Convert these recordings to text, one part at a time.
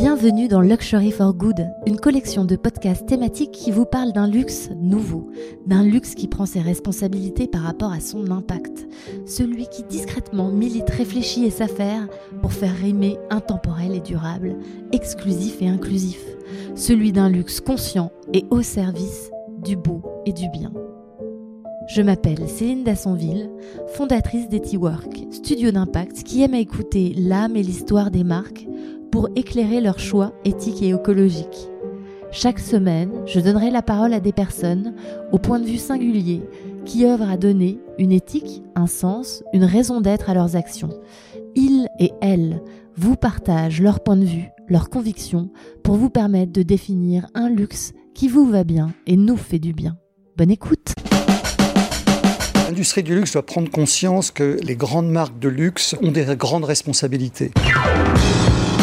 Bienvenue dans Luxury for Good, une collection de podcasts thématiques qui vous parle d'un luxe nouveau, d'un luxe qui prend ses responsabilités par rapport à son impact, celui qui discrètement milite, réfléchit et s'affaire pour faire rimer intemporel et durable, exclusif et inclusif, celui d'un luxe conscient et au service du beau et du bien. Je m'appelle Céline Dassonville, fondatrice d'EtiWork, studio d'impact qui aime à écouter l'âme et l'histoire des marques pour éclairer leurs choix éthiques et écologiques. Chaque semaine, je donnerai la parole à des personnes au point de vue singulier qui œuvrent à donner une éthique, un sens, une raison d'être à leurs actions. Ils et elles vous partagent leur point de vue, leurs convictions pour vous permettre de définir un luxe qui vous va bien et nous fait du bien. Bonne écoute L'industrie du luxe doit prendre conscience que les grandes marques de luxe ont des grandes responsabilités.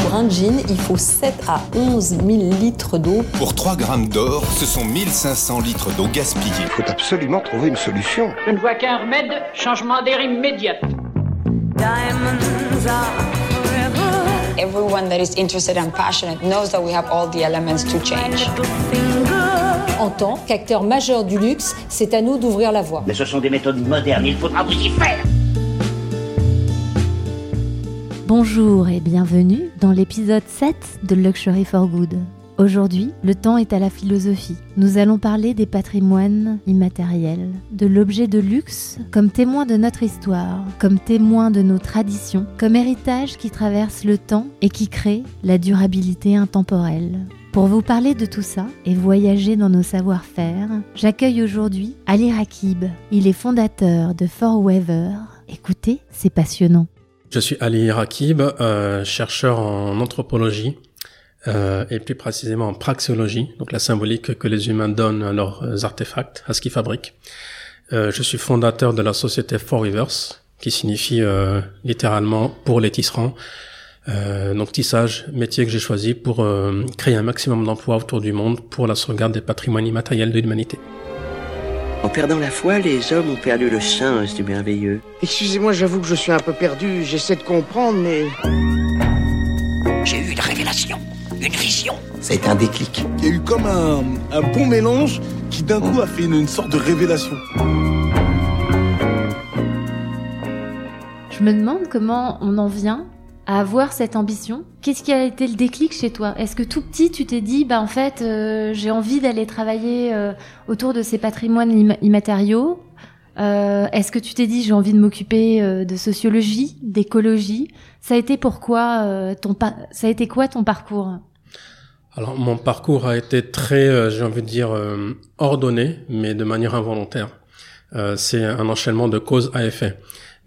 Pour un jean, il faut 7 à 11 000 litres d'eau. Pour 3 grammes d'or, ce sont 1500 litres d'eau gaspillée. Il faut absolument trouver une solution. Je ne vois qu'un remède, changement d'air immédiat. Everyone that is interested and passionate knows that we have all the elements to change. En tant qu'acteur majeur du luxe, c'est à nous d'ouvrir la voie. Mais ce sont des méthodes modernes, il faudra vous y faire. Bonjour et bienvenue dans l'épisode 7 de Luxury for Good. Aujourd'hui, le temps est à la philosophie. Nous allons parler des patrimoines immatériels, de l'objet de luxe comme témoin de notre histoire, comme témoin de nos traditions, comme héritage qui traverse le temps et qui crée la durabilité intemporelle. Pour vous parler de tout ça et voyager dans nos savoir-faire, j'accueille aujourd'hui Ali Rakib. Il est fondateur de Forever. Écoutez, c'est passionnant. Je suis Ali Rakib, euh, chercheur en anthropologie euh, et plus précisément en praxéologie, donc la symbolique que les humains donnent à leurs artefacts, à ce qu'ils fabriquent. Euh, je suis fondateur de la société Four Rivers, qui signifie euh, littéralement pour les tisserands. Euh, donc tissage, métier que j'ai choisi pour euh, créer un maximum d'emplois autour du monde pour la sauvegarde des patrimoines immatériels de l'humanité. En perdant la foi, les hommes ont perdu le sens du merveilleux. Excusez-moi, j'avoue que je suis un peu perdu, j'essaie de comprendre, mais... J'ai eu une révélation, une vision. C'est un déclic. Il y a eu comme un, un bon mélange qui d'un coup a fait une, une sorte de révélation. Je me demande comment on en vient à avoir cette ambition. Qu'est-ce qui a été le déclic chez toi? Est-ce que tout petit, tu t'es dit, bah en fait, euh, j'ai envie d'aller travailler euh, autour de ces patrimoines im immatériaux? Euh, Est-ce que tu t'es dit, j'ai envie de m'occuper euh, de sociologie, d'écologie? Ça a été pourquoi euh, ton ça a été quoi ton parcours? Alors mon parcours a été très, j'ai envie de dire, ordonné, mais de manière involontaire. c'est un enchaînement de causes à effet.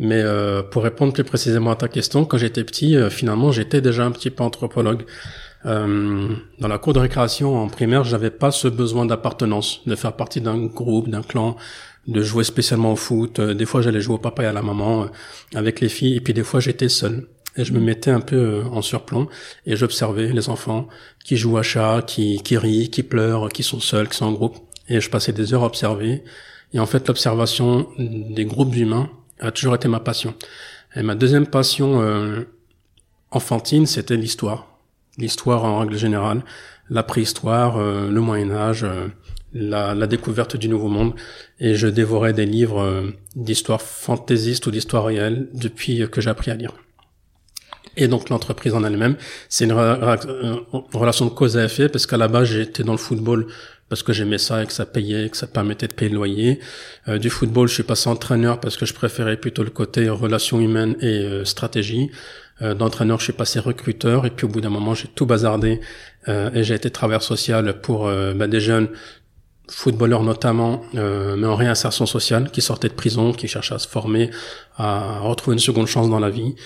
Mais euh, pour répondre plus précisément à ta question, quand j'étais petit, euh, finalement, j'étais déjà un petit peu anthropologue. Euh, dans la cour de récréation en primaire, j'avais pas ce besoin d'appartenance, de faire partie d'un groupe, d'un clan, de jouer spécialement au foot. des fois, j'allais jouer au papa et à la maman avec les filles, et puis des fois, j'étais seul. Et je me mettais un peu en surplomb et j'observais les enfants qui jouent à chat, qui, qui rient, qui pleurent, qui sont seuls, qui sont en groupe. Et je passais des heures à observer. Et en fait, l'observation des groupes humains a toujours été ma passion. Et ma deuxième passion euh, enfantine, c'était l'histoire. L'histoire en règle générale, la préhistoire, euh, le Moyen Âge, euh, la, la, découverte du Nouveau Monde. Et je dévorais des livres euh, d'histoire fantaisiste ou d'histoire réelle depuis que j'ai appris à lire. Et donc l'entreprise en elle-même, c'est une, relation de cause à effet parce qu'à la base j'étais dans le football parce que j'aimais ça et que ça payait, que ça permettait de payer le loyer. Euh, du football, je suis passé entraîneur parce que je préférais plutôt le côté relations humaines et euh, stratégie. Euh, D'entraîneur, je suis passé recruteur et puis au bout d'un moment, j'ai tout bazardé euh, et j'ai été travailleur social pour euh, bah, des jeunes footballeurs notamment, mais en réinsertion sociale, qui sortaient de prison, qui cherchaient à se former, à retrouver une seconde chance dans la vie.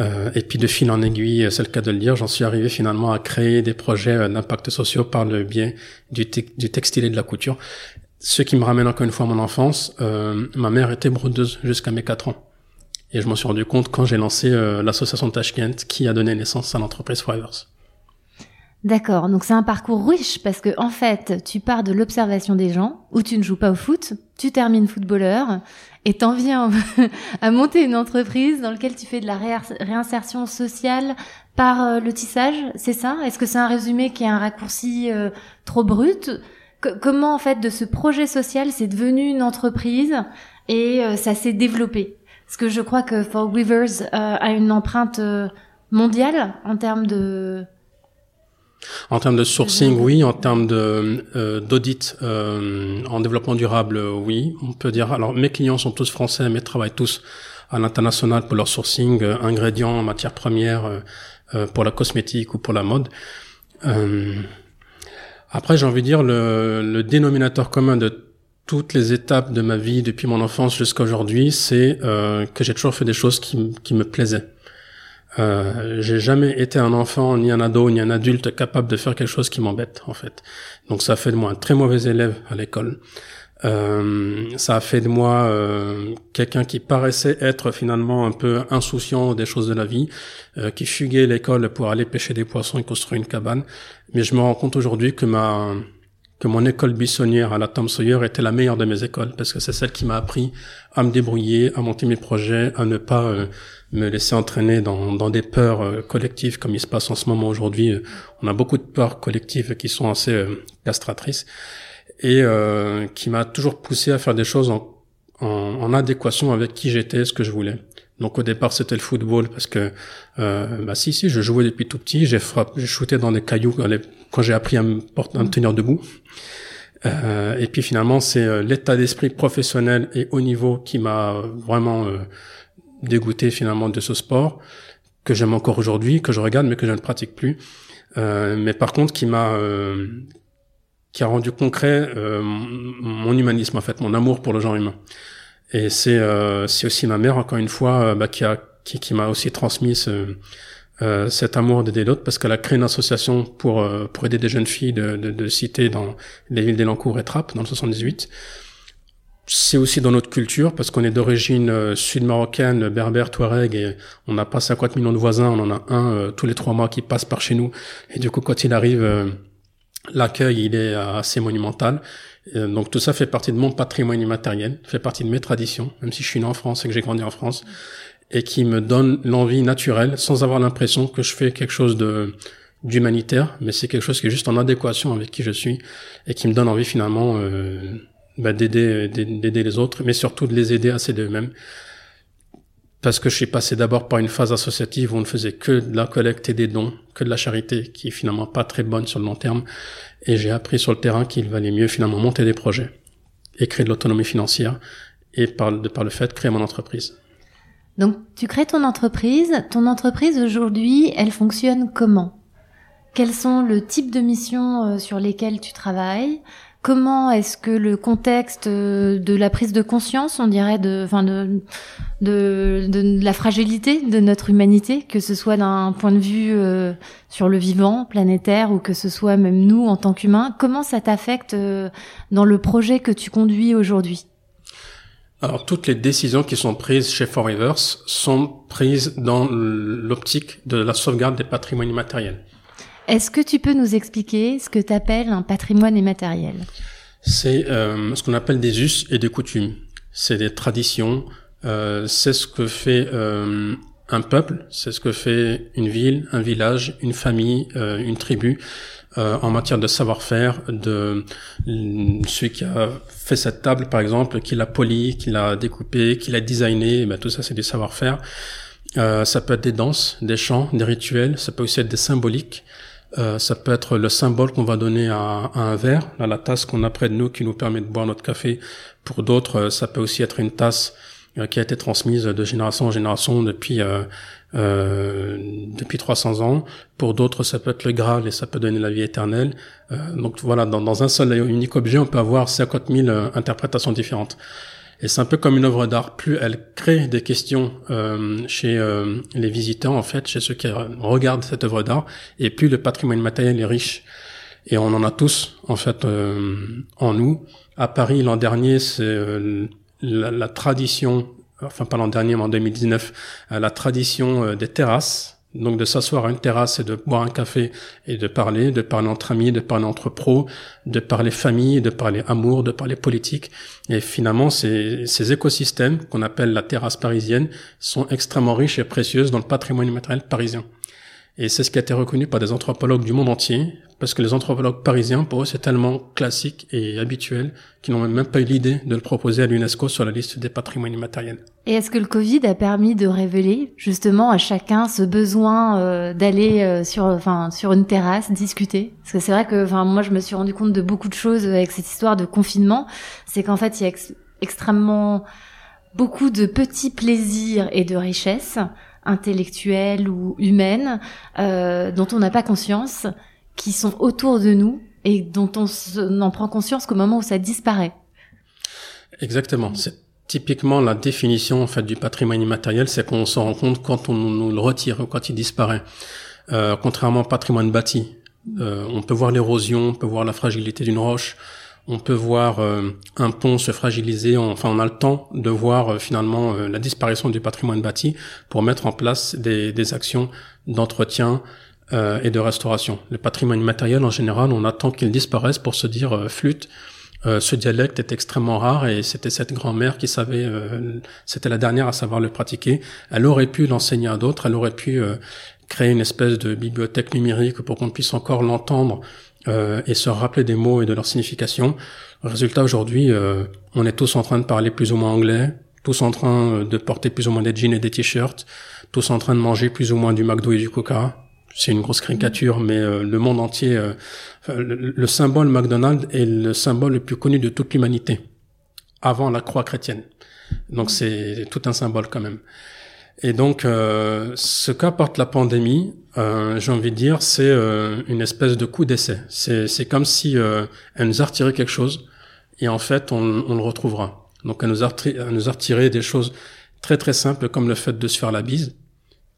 Euh, et puis de fil en aiguille, c'est le cas de le dire, j'en suis arrivé finalement à créer des projets euh, d'impact sociaux par le biais du, du, textile et de la couture. Ce qui me ramène encore une fois à mon enfance, euh, ma mère était brodeuse jusqu'à mes 4 ans. Et je m'en suis rendu compte quand j'ai lancé euh, l'association Tashkent qui a donné naissance à l'entreprise Forevers. D'accord, donc c'est un parcours riche parce que en fait, tu pars de l'observation des gens où tu ne joues pas au foot, tu termines footballeur et t'en viens à monter une entreprise dans laquelle tu fais de la réinsertion sociale par le tissage, c'est ça? Est-ce que c'est un résumé qui est un raccourci trop brut? Comment en fait de ce projet social c'est devenu une entreprise et ça s'est développé? Parce que je crois que For Weavers a une empreinte mondiale en termes de en termes de sourcing, oui. En termes de euh, d'audit euh, en développement durable, oui. On peut dire. Alors, mes clients sont tous français, mais travaillent tous à l'international pour leur sourcing, euh, ingrédients, matières premières euh, pour la cosmétique ou pour la mode. après, j'ai envie de dire le, le, dénominateur commun de toutes les étapes de ma vie depuis mon enfance jusqu'à aujourd'hui, c'est que j'ai toujours fait des choses qui, qui me plaisaient. Euh, j'ai jamais été un enfant, ni un ado, ni un adulte capable de faire quelque chose qui m'embête, en fait. Donc ça fait de moi un très mauvais élève à l'école. Euh, ça a fait de moi euh, quelqu'un qui paraissait être finalement un peu insouciant des choses de la vie, euh, qui fuguait l'école pour aller pêcher des poissons et construire une cabane. Mais je me rends compte aujourd'hui que ma que mon école buissonnière à la Tom Sawyer était la meilleure de mes écoles parce que c'est celle qui m'a appris à me débrouiller, à monter mes projets, à ne pas euh, me laisser entraîner dans, dans des peurs euh, collectives comme il se passe en ce moment aujourd'hui. Euh, on a beaucoup de peurs collectives qui sont assez castratrices et qui m'a toujours poussé à faire des choses en, en, en adéquation avec qui j'étais, ce que je voulais. Donc au départ c'était le football parce que bah si si je jouais depuis tout petit, j'ai frappé, j'ai shooté dans des cailloux quand j'ai appris à me, porter, à me tenir debout. Euh, et puis finalement, c'est euh, l'état d'esprit professionnel et haut niveau qui m'a euh, vraiment euh, dégoûté finalement de ce sport que j'aime encore aujourd'hui, que je regarde mais que je ne pratique plus. mais par contre, qui m'a qui a rendu concret mon humanisme en fait, mon amour pour le genre humain. Et c'est c'est aussi ma mère encore une fois bah, qui a qui, qui m'a aussi transmis ce euh, cet amour d'aider l'autre parce qu'elle a créé une association pour euh, pour aider des jeunes filles de, de, de cité dans les villes d'Elancourt et Trappes dans le 78. C'est aussi dans notre culture parce qu'on est d'origine euh, sud-marocaine, berbère, touareg et on n'a pas 50 millions de voisins, on en a un tous les trois mois qui passe par chez nous et du coup quand il arrive, l'accueil il est assez monumental. Donc tout ça fait partie de mon patrimoine immatériel, fait partie de mes traditions, même si je suis né en France et que j'ai grandi en France et qui me donne l'envie naturelle sans avoir l'impression que je fais quelque chose de d'humanitaire, mais c'est quelque chose qui est juste en adéquation avec qui je suis et qui me donne envie finalement euh, bah, d'aider d'aider les autres, mais surtout de les aider à s'aider eux-mêmes. Parce que je suis passé d'abord par une phase associative où on ne faisait que de la collecte et des dons, que de la charité, qui est finalement pas très bonne sur le long terme. Et j'ai appris sur le terrain qu'il valait mieux finalement monter des projets et créer de l'autonomie financière et par, par le fait créer mon entreprise. Donc tu crées ton entreprise. Ton entreprise aujourd'hui, elle fonctionne comment? Quels sont le type de missions euh, sur lesquelles tu travailles? Comment est-ce que le contexte euh, de la prise de conscience, on dirait, de, enfin de, de, de, la fragilité de notre humanité, que ce soit d'un point de vue euh, sur le vivant, planétaire, ou que ce soit même nous en tant qu'humains, comment ça t'affecte dans le projet que tu conduis aujourd'hui? Alors toutes les décisions qui sont prises chez Forevers sont prises dans l'optique de la sauvegarde des patrimoines immatériels. Est-ce que tu peux nous expliquer ce que tu appelles un patrimoine immatériel? C'est euh, ce qu'on appelle des us et des coutumes. C'est des traditions. Euh, c'est ce que fait euh, un peuple, c'est ce que fait une ville, un village, une famille, euh, une tribu. Euh, en matière de savoir-faire, de celui qui a fait cette table, par exemple, qui l'a polie, qui l'a découpée, qui l'a designée, ben, tout ça c'est du savoir-faire. Euh, ça peut être des danses, des chants, des rituels, ça peut aussi être des symboliques. Euh, ça peut être le symbole qu'on va donner à, à, un verre, à la tasse qu'on a près de nous qui nous permet de boire notre café. Pour d'autres, euh, ça peut aussi être une tasse euh, qui a été transmise de génération en génération depuis euh, euh, depuis 300 ans. Pour d'autres, ça peut être le Graal et ça peut donner la vie éternelle. Euh, donc voilà, dans, dans, un seul et unique objet, on peut avoir 50 000 euh, interprétations différentes. Et c'est un peu comme une œuvre d'art. Plus elle crée des questions euh, chez euh, les visiteurs, en fait, chez ceux qui regardent cette œuvre d'art, et plus le patrimoine matériel est riche. Et on en a tous, en fait, euh, en nous. À Paris, l'an dernier, c'est la, la, tradition enfin pas l'an dernier, mais en 2019, euh, la tradition euh, des terrasses. Donc de s'asseoir à une terrasse et de boire un café et de parler, de parler entre amis, de parler entre pros, de parler famille, de parler amour, de parler politique. Et finalement, ces, écosystèmes qu'on appelle la terrasse parisienne sont extrêmement riches et précieuses dans le patrimoine immatériel parisien. Et c'est ce qui a été reconnu par des anthropologues du monde entier, parce que les anthropologues parisiens, pour eux, c'est tellement classique et habituel qu'ils n'ont même pas eu l'idée de le proposer à l'UNESCO sur la liste des patrimoines immatériels. Et est-ce que le Covid a permis de révéler justement à chacun ce besoin euh, d'aller euh, sur, enfin, sur une terrasse discuter? Parce que c'est vrai que, enfin, moi, je me suis rendu compte de beaucoup de choses avec cette histoire de confinement. C'est qu'en fait, il y a extrêmement beaucoup de petits plaisirs et de richesses intellectuelles ou humaines euh, dont on n'a pas conscience, qui sont autour de nous et dont on n'en prend conscience qu'au moment où ça disparaît. Exactement. C'est typiquement la définition en fait du patrimoine immatériel, c'est qu'on s'en rend compte quand on nous le retire, quand il disparaît. Euh, contrairement au patrimoine bâti, euh, on peut voir l'érosion, on peut voir la fragilité d'une roche, on peut voir euh, un pont se fragiliser, enfin on a le temps de voir euh, finalement euh, la disparition du patrimoine bâti pour mettre en place des, des actions d'entretien et de restauration. Le patrimoine matériel en général, on attend qu'il disparaisse pour se dire flûte. ce dialecte est extrêmement rare et c'était cette grand-mère qui savait, c'était la dernière à savoir le pratiquer. Elle aurait pu l'enseigner à d'autres, elle aurait pu créer une espèce de bibliothèque numérique pour qu'on puisse encore l'entendre euh, et se rappeler des mots et de leur signification. Résultat, aujourd'hui, euh, on est tous en train de parler plus ou moins anglais, tous en train euh, de porter plus ou moins des jeans et des t-shirts, tous en train de manger plus ou moins du McDo et du Coca. C'est une grosse caricature, mais le monde entier, le, le, symbole McDonald's est le symbole le plus connu de toute l'humanité, avant la croix chrétienne. Donc c'est tout un symbole quand même. Et donc, euh, ce qu'apporte la pandémie, euh, j'ai envie de dire, c'est euh, une espèce de coup d'essai. C'est comme si elle nous a retiré quelque chose, et en fait, on, on le retrouvera. Donc, elle nous, a, elle nous a retiré des choses très très simples, comme le fait de se faire la bise.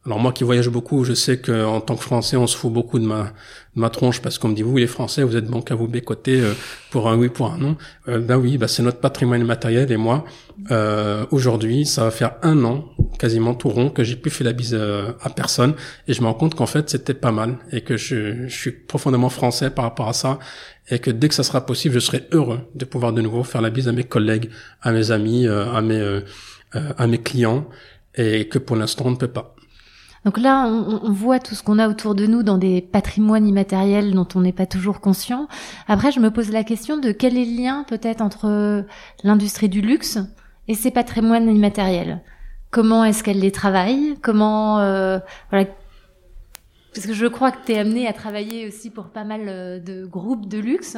Alors moi qui voyage beaucoup, je sais qu'en tant que Français, on se fout beaucoup de ma, de ma tronche parce qu'on me dit vous les Français, vous êtes bon qu'à vous bécoter euh, pour un oui pour un non. Euh, ben oui, ben c'est notre patrimoine matériel et moi euh, aujourd'hui, ça va faire un an quasiment tout rond que j'ai plus fait la bise euh, à personne et je me rends compte qu'en fait c'était pas mal et que je, je suis profondément français par rapport à ça et que dès que ça sera possible, je serai heureux de pouvoir de nouveau faire la bise à mes collègues, à mes amis, à mes à mes clients et que pour l'instant on ne peut pas. Donc là, on, voit tout ce qu'on a autour de nous dans des patrimoines immatériels dont on n'est pas toujours conscient. Après, je me pose la question de quel est le lien peut-être entre l'industrie du luxe et ces patrimoines immatériels? Comment est-ce qu'elle les travaille? Comment euh, voilà, parce que je crois que tu es amené à travailler aussi pour pas mal euh, de groupes de luxe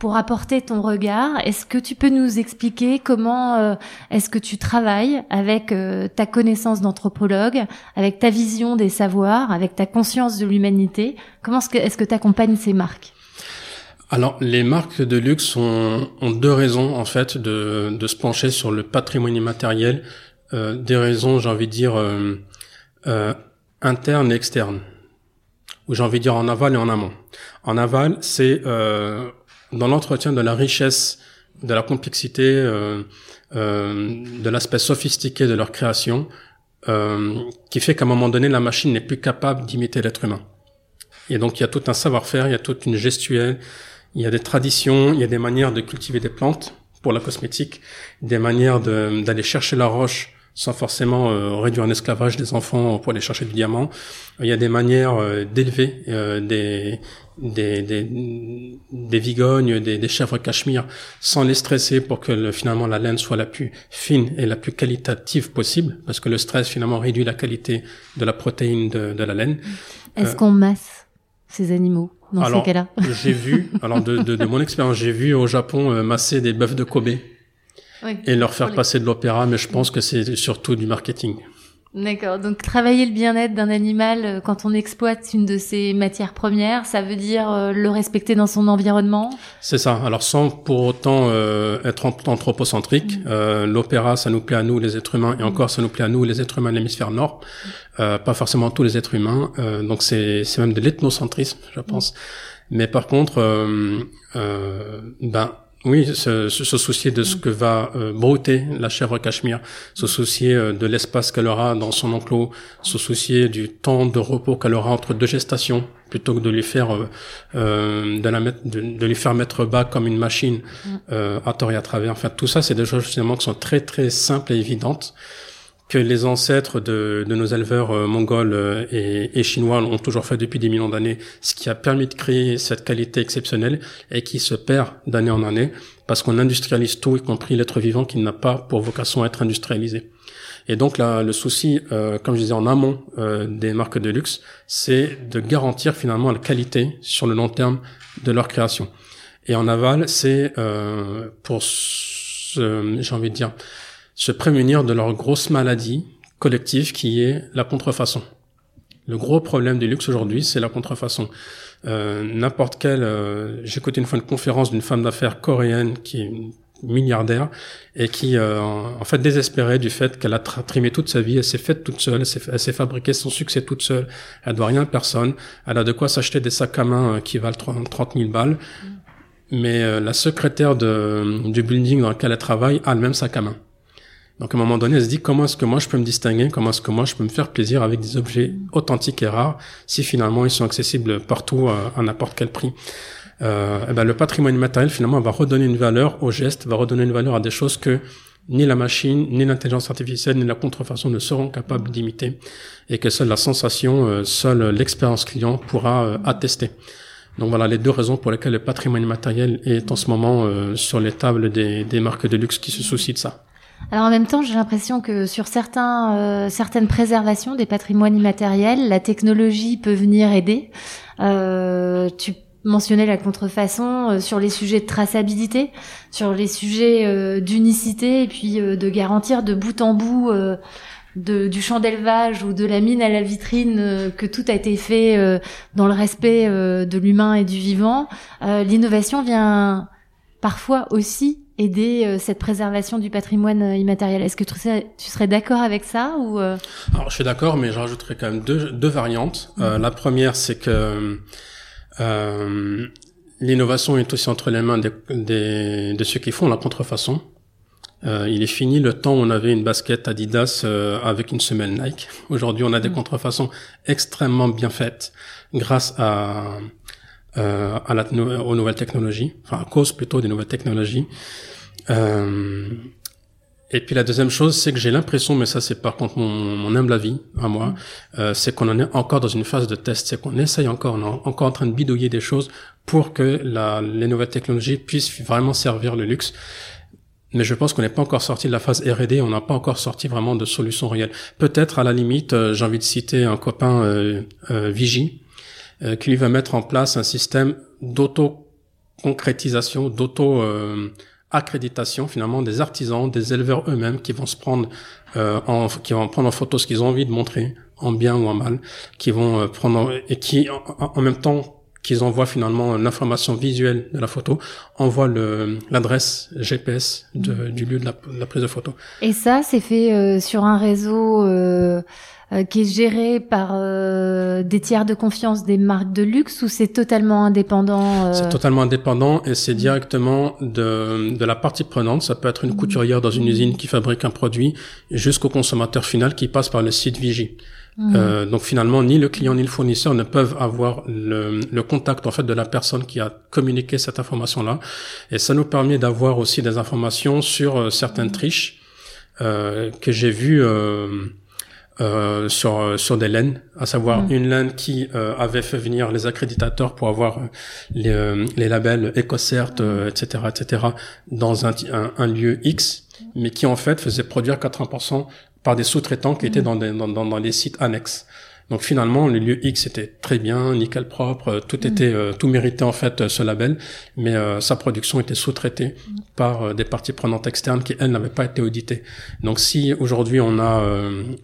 pour apporter ton regard. Est-ce que tu peux nous expliquer comment euh, est-ce que tu travailles avec euh, ta connaissance d'anthropologue, avec ta vision des savoirs, avec ta conscience de l'humanité? Comment est-ce que tu accompagnes ces marques? Alors, les marques de luxe ont, deux raisons en fait de, de, se pencher sur le patrimoine immatériel. des raisons, j'ai envie de dire, internes et externes ou j'ai envie de dire en aval et en amont. En aval, c'est euh, dans l'entretien de la richesse, de la complexité, euh, euh, de l'aspect sophistiqué de leur création, euh, qui fait qu'à un moment donné, la machine n'est plus capable d'imiter l'être humain. Et donc, il y a tout un savoir-faire, il y a toute une gestuelle, il y a des traditions, il y a des manières de cultiver des plantes pour la cosmétique, des manières d'aller chercher la roche sans forcément euh, réduire esclavage des enfants pour aller chercher du diamant. Il y a des manières euh, d'élever euh, des, des, des, des, vigognes, des, des, chèvres cachemire, sans les stresser pour que finalement la laine soit la plus fine et la plus qualitative possible, parce que le stress finalement réduit la qualité de la protéine de, de la laine. Est-ce qu'on masse ces animaux dans ces cas-là? J'ai vu, alors de, de, de mon expérience, j'ai vu au Japon masser des bœufs de Kobe et leur faire passer de l'opéra, mais je pense que c'est surtout du marketing. D'accord. Donc travailler le bien-être d'un animal euh, quand on exploite une de ses matières premières, ça veut dire euh, le respecter dans son environnement? C'est ça. Alors sans pour autant euh, être anthropocentrique, mm. l'opéra ça nous plaît à nous les êtres humains et mm. encore ça nous plaît à nous les êtres humains de l'hémisphère nord, pas forcément tous les êtres humains. donc c'est c'est même de l'ethnocentrisme, je pense. Mm. Mais par contre, ben oui, se, se, soucier de ce que va euh, brouter la chèvre cachemire, se soucier euh, de l'espace qu'elle aura dans son enclos, se soucier du temps de repos qu'elle aura entre deux gestations, plutôt que de lui faire euh, euh de, la mettre, de, de, lui faire mettre bas comme une machine mm. à tort et à travers. Enfin, tout ça, c'est des choses finalement qui sont très très simples et évidentes que les ancêtres de, de nos éleveurs euh, mongols euh, et, et, chinois ont toujours fait depuis des millions d'années, ce qui a permis de créer cette qualité exceptionnelle et qui se perd d'année en année parce qu'on industrialise tout, y compris l'être vivant qui n'a pas pour vocation à être industrialisé. Et donc là, le souci, euh, comme je disais en amont euh, des marques de luxe, c'est de garantir finalement la qualité sur le long terme de leur création. Et en aval, c'est pour, j'ai envie de dire, se prémunir de leur grosse maladie collective qui est la contrefaçon. Le gros problème du luxe aujourd'hui, c'est la contrefaçon. Euh, N'importe quelle... Euh, J'ai écouté une fois une conférence d'une femme d'affaires coréenne qui est une milliardaire et qui euh, en fait désespérée du fait qu'elle a trimé toute sa vie, elle s'est faite toute seule, elle s'est fabriqué son succès toute seule, elle doit rien à personne, elle a de quoi s'acheter des sacs à main euh, qui valent 30 000 balles, mais euh, la secrétaire de, du building dans lequel elle travaille a le même sac à main. Donc à un moment donné, elle se dit comment est-ce que moi je peux me distinguer, comment est-ce que moi je peux me faire plaisir avec des objets authentiques et rares si finalement ils sont accessibles partout à, n'importe quel prix? Euh, eh ben, le patrimoine matériel finalement va redonner une valeur au geste, va redonner une valeur à des choses que ni la machine, ni l'intelligence artificielle, ni la contrefaçon ne seront capables d'imiter et que seule la sensation, euh, seule l'expérience client pourra euh, attester. Donc voilà les deux raisons pour lesquelles le patrimoine matériel est en ce moment euh, sur les tables des, des marques de luxe qui se soucient de ça. Alors en même temps, j'ai l'impression que sur certains, euh, certaines préservations des patrimoines immatériels, la technologie peut venir aider. Euh, tu mentionnais la contrefaçon euh, sur les sujets de traçabilité, sur les sujets euh, d'unicité et puis euh, de garantir de bout en bout de, du champ d'élevage ou de la mine à la vitrine que tout a été fait dans le respect de l'humain et du vivant. L'innovation vient parfois aussi aider cette préservation du patrimoine immatériel. Est-ce que tu serais, tu serais d'accord avec ça ou Alors je suis d'accord, mais je rajouterais quand même deux, deux variantes. la première, c'est que euh, L'innovation est aussi entre les mains de ceux qui font la contrefaçon. Euh, il est fini le temps où on avait une basket Adidas euh, avec une semelle Nike. Aujourd'hui, on a des mm. contrefaçons extrêmement bien faites grâce à, euh, à la, aux nouvelles technologies, enfin à cause plutôt des nouvelles technologies. Euh, et puis la deuxième chose, c'est que j'ai l'impression, mais ça c'est par contre mon, mon, humble avis à moi, mm. euh, c'est qu'on en est encore dans une phase de test, c'est qu'on essaye encore, on est encore en train de bidouiller des choses pour que la, les nouvelles technologies puissent vraiment servir le luxe. Mais je pense qu'on n'est pas encore sorti de la phase R&D, on n'a pas encore sorti vraiment de solutions réelles. Peut-être à la limite, euh, j'ai envie de citer un copain euh, euh Vigie, euh, qui lui va mettre en place un système d'auto-concrétisation, d'auto accréditation finalement des artisans, des éleveurs eux-mêmes qui vont se prendre euh, en, qui vont prendre en photo ce qu'ils ont envie de montrer, en bien ou en mal, qui vont euh, prendre et qui en, même temps qu'ils envoient finalement l'information visuelle de la photo, envoient l'adresse GPS de, du lieu de la, de la, prise de photo. Et ça, c'est fait euh, sur un réseau euh, euh, qui est géré par euh, des tiers de confiance des marques de luxe ou c'est totalement indépendant euh C'est totalement indépendant et c'est directement de, de la partie prenante. Ça peut être une couturière dans une usine qui fabrique un produit jusqu'au consommateur final qui passe par le site Vigie. Mmh. Euh, donc finalement, ni le client ni le fournisseur ne peuvent avoir le, le, contact en fait de la personne qui a communiqué cette information-là, et ça nous permet d'avoir aussi des informations sur certaines triches euh, que j'ai vues euh, sur sur des laines, à savoir mm. une laine qui euh, avait fait venir les accréditateurs pour avoir euh, les, les labels EcoCert, etc., etc., dans un, un, lieu X, mais qui en fait faisait produire 80% par des sous-traitants qui étaient mm. dans, des, dans, dans, dans les sites annexes. Donc finalement, le lieu X était très bien, nickel propre, euh, tout mm. était, euh, tout méritait en fait euh, ce label, mais sa production était sous-traitée mm. par des parties prenantes externes qui elles n'avaient pas été auditées. Donc si aujourd'hui on a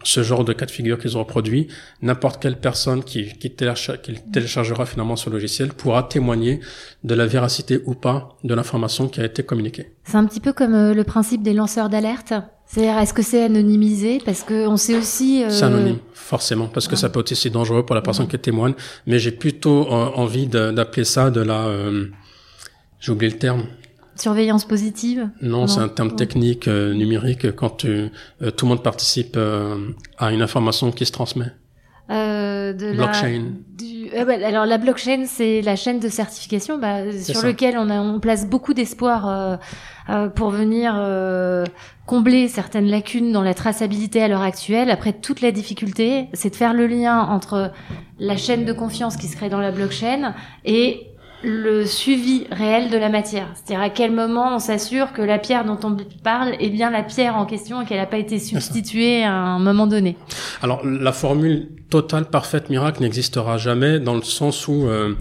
ce genre de cas de figure qu'ils ont reproduit, n'importe quelle personne qui, qui, qui téléchargera finalement ce logiciel pourra témoigner de la véracité ou pas de l'information qui a été communiquée. C'est un petit peu comme le principe des lanceurs d'alerte. C'est-à-dire, est-ce que c'est anonymisé? Parce que on sait aussi. Euh... C'est anonyme, forcément, parce que ça peut être aussi dangereux pour la personne qui témoigne. Mais j'ai plutôt euh, envie d'appeler ça de la. Euh... J'ai oublié le terme. Surveillance positive? Non, c'est un terme technique euh, numérique quand tu, euh, tout le monde participe à une information qui se transmet. Euh, de blockchain. La, du, euh, bah, alors la blockchain, c'est la chaîne de certification bah, sur lequel on, a, on place beaucoup d'espoir euh, euh, pour venir euh, combler certaines lacunes dans la traçabilité à l'heure actuelle. Après, toute la difficulté, c'est de faire le lien entre la chaîne de confiance qui se crée dans la blockchain et le suivi réel de la matière. C'est-à-dire à quel moment on s'assure que la pierre dont on parle est bien la pierre en question et qu'elle n'a pas été substituée à un moment donné. Alors la formule totale, parfaite, miracle n'existera jamais dans le sens où euh,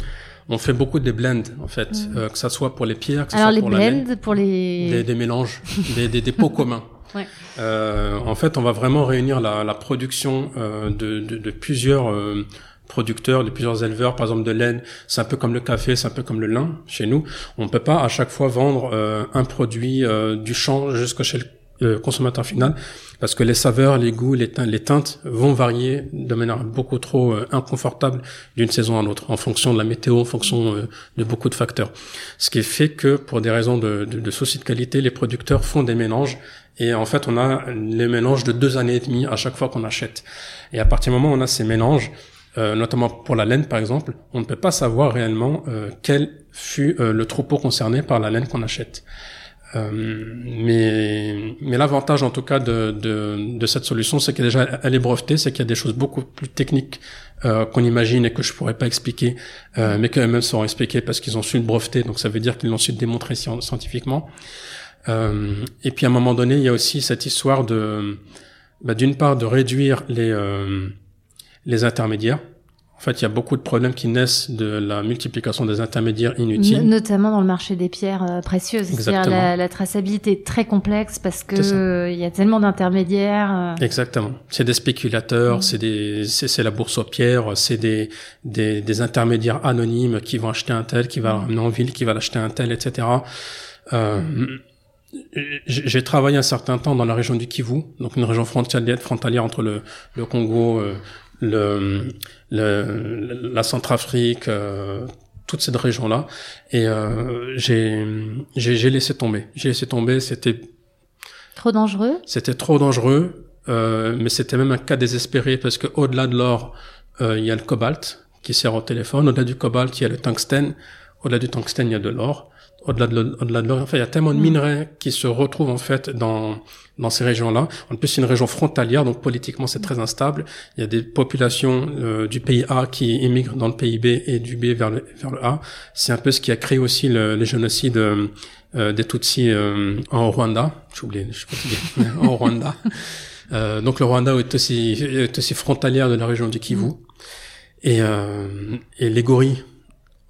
on fait beaucoup de blends en fait, Mm. euh, que ça soit pour les pierres, que ça Alors soit les pour blends, pour les... des, des mélanges, des, des, des pots communs. Ouais. Euh, en fait, on va vraiment réunir la, la production euh, de, de, de plusieurs euh, producteurs, de plusieurs éleveurs, par exemple de laine. C'est un peu comme le café, c'est un peu comme le lin chez nous. On peut pas à chaque fois vendre euh, un produit euh, du champ jusqu'à chez le euh, consommateur final parce que les saveurs, les goûts, les, teintes, les teintes vont varier de manière beaucoup trop euh, inconfortable d'une saison à l'autre en fonction de la météo, en fonction euh, de beaucoup de facteurs. Ce qui fait que pour des raisons de, de, de souci de qualité, les producteurs font des mélanges et en fait on a les mélanges de deux années et demie à chaque fois qu'on achète. Et à partir du moment où on a ces mélanges, euh, notamment pour la laine par exemple, on ne peut pas savoir réellement euh, quel fut euh, le troupeau concerné par la laine qu'on achète. Euh, mais mais l'avantage en tout cas de, de, de cette solution, c'est qu'elle déjà elle est brevetée, c'est qu'il y a des choses beaucoup plus techniques euh, qu'on imagine et que je pourrais pas expliquer, euh, mais qu'eux-mêmes seront expliquées parce qu'ils ont su le breveter, donc ça veut dire qu'ils l'ont su démontrer sci- scientifiquement. Euh, et puis à un moment donné, il y a aussi cette histoire de, bah, d'une part, de réduire les euh, les intermédiaires. En fait, il y a beaucoup de problèmes qui naissent de la multiplication des intermédiaires inutiles. No- Notamment dans le marché des pierres euh, précieuses. C'est-à-dire la, la traçabilité est très complexe parce que il y a tellement d'intermédiaires. euh. Exactement. C'est des spéculateurs, Mm. c'est des, c'est, c'est la bourse aux pierres, c'est des, des, des intermédiaires anonymes qui vont acheter un tel, qui va ramener en ville, qui va l'acheter un tel, etc. Euh, j'ai j'ai travaillé un certain temps dans la région du Kivu, donc une région frontalière, frontalière entre le, le Congo, euh, le, le, la Centrafrique, euh, toute cette région-là, et euh, j'ai, laissé tomber. J'ai laissé tomber. C'était Trop dangereux? c'était trop dangereux, euh, mais c'était même un cas désespéré parce que au-delà de l'or, euh, il y a le cobalt qui sert au téléphone. Au-delà du cobalt, il y a le tungstène. Au-delà du tungstène, il y a de l'or. Au-delà de, au-delà de enfin, il y a tellement de minerais qui se retrouvent en fait dans dans ces régions-là. En plus, c'est une région frontalière, donc politiquement, c'est très instable. Il y a des populations euh, du pays A qui émigrent dans le pays B et du B vers le, vers le A. C'est un peu ce qui a créé aussi le, les génocides euh, euh, des Tutsis euh, en Rwanda. J'ai oublié, je suis fatigué. en Rwanda. Euh, donc le Rwanda est aussi, est aussi frontalière de la région du Kivu. Et, euh, et les gorilles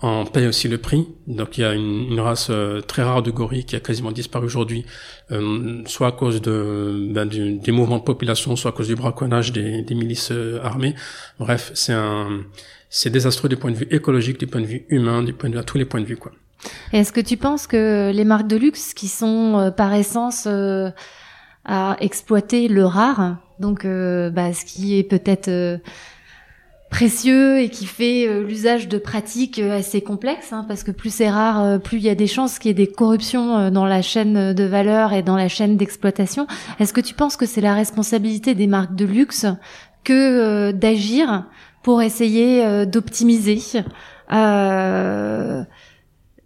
en payent aussi le prix. Donc il y a une, une race euh, très rare de gorilles qui a quasiment disparu aujourd'hui, euh, soit à cause de, ben, du- des mouvements de population, soit à cause du braconnage des, des milices euh, armées. Bref, c'est un, c'est désastreux du point de vue écologique, du point de vue humain, du point de vue à tous les points de vue quoi. Est-ce que tu penses que les marques de luxe qui sont euh, par essence euh, à exploiter le rare, donc bah, ce qui est peut-être précieux et qui fait euh, l'usage de pratiques euh, assez complexes, hein, parce que plus c'est rare, euh, plus il y a des chances qu'il y ait des corruptions dans la chaîne de valeur et dans la chaîne d'exploitation. Est-ce que tu penses que c'est la responsabilité des marques de luxe que d'agir pour essayer d'optimiser